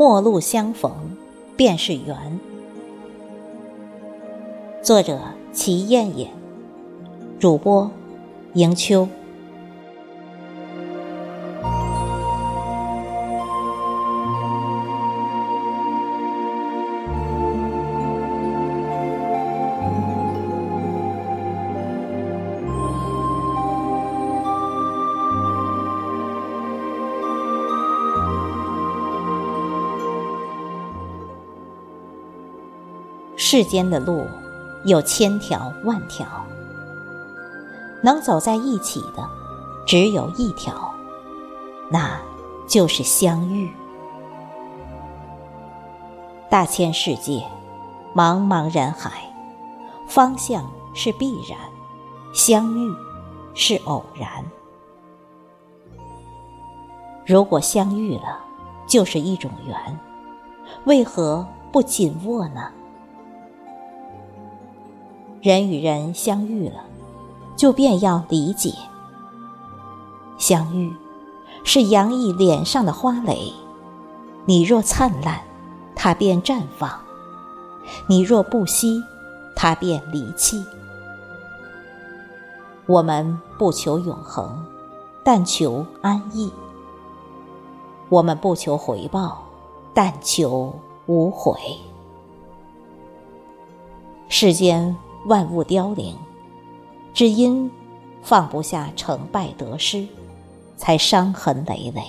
陌路相逢便是缘。作者：齐燕燕，主播：迎秋。世间的路有千条万条，能走在一起的只有一条，那就是相遇。大千世界，茫茫人海，方向是必然，相遇是偶然。如果相遇了，就是一种缘，为何不紧握呢？人与人相遇了，就便要理解。相遇，是洋溢脸上的花蕾。你若灿烂，它便绽放；你若不惜，它便离弃。我们不求永恒，但求安逸；我们不求回报，但求无悔。世间。万物凋零，只因放不下成败得失，才伤痕累累。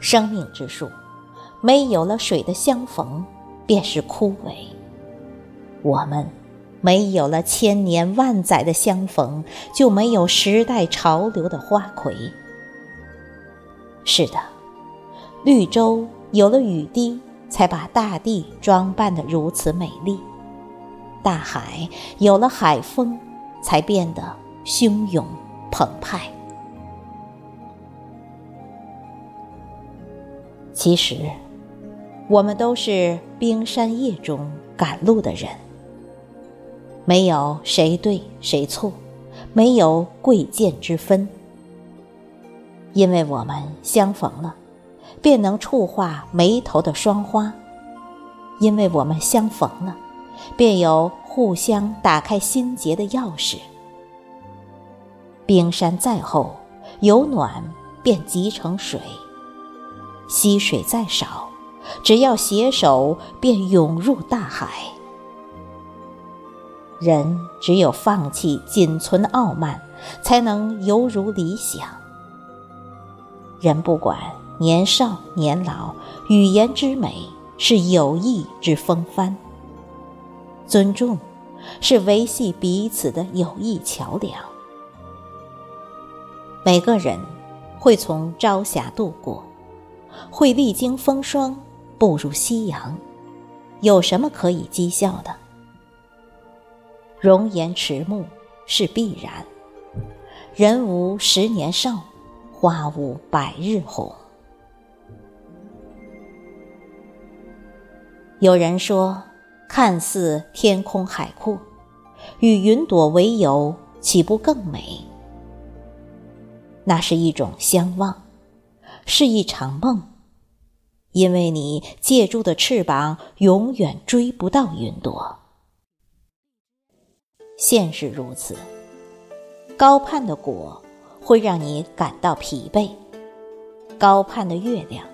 生命之树，没有了水的相逢，便是枯萎；我们没有了千年万载的相逢，就没有时代潮流的花魁。是的，绿洲有了雨滴，才把大地装扮得如此美丽。大海有了海风，才变得汹涌澎湃。其实，我们都是冰山夜中赶路的人，没有谁对谁错，没有贵贱之分。因为我们相逢了，便能触化眉头的霜花；因为我们相逢了。便有互相打开心结的钥匙。冰山再厚，有暖便集成水；溪水再少，只要携手便涌入大海。人只有放弃仅存的傲慢，才能犹如理想。人不管年少年老，语言之美是友谊之风帆。尊重，是维系彼此的友谊桥梁。每个人会从朝霞度过，会历经风霜，步入夕阳。有什么可以讥笑的？容颜迟暮是必然，人无十年少，花无百日红。有人说。看似天空海阔，与云朵为友，岂不更美？那是一种相望，是一场梦。因为你借助的翅膀，永远追不到云朵。现实如此，高盼的果会让你感到疲惫，高盼的月亮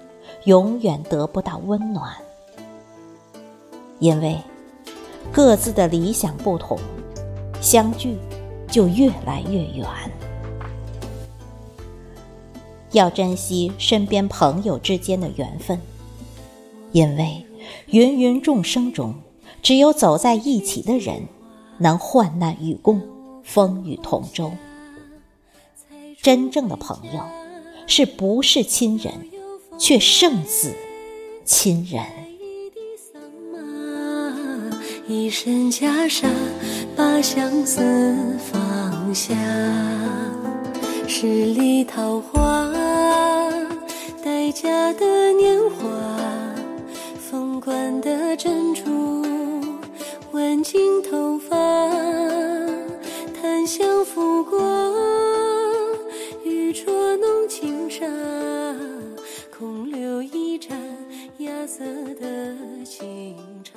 永远得不到温暖。因为各自的理想不同，相聚就越来越远。要珍惜身边朋友之间的缘分，因为芸芸众生中，只有走在一起的人，能患难与共，风雨同舟。真正的朋友，是不是亲人，却胜似亲人。一身袈裟，把相思放下。十里桃花，待嫁的年华，凤冠的珍珠，挽进头发，檀香拂过，玉镯弄轻纱，空留一盏芽。色的清茶。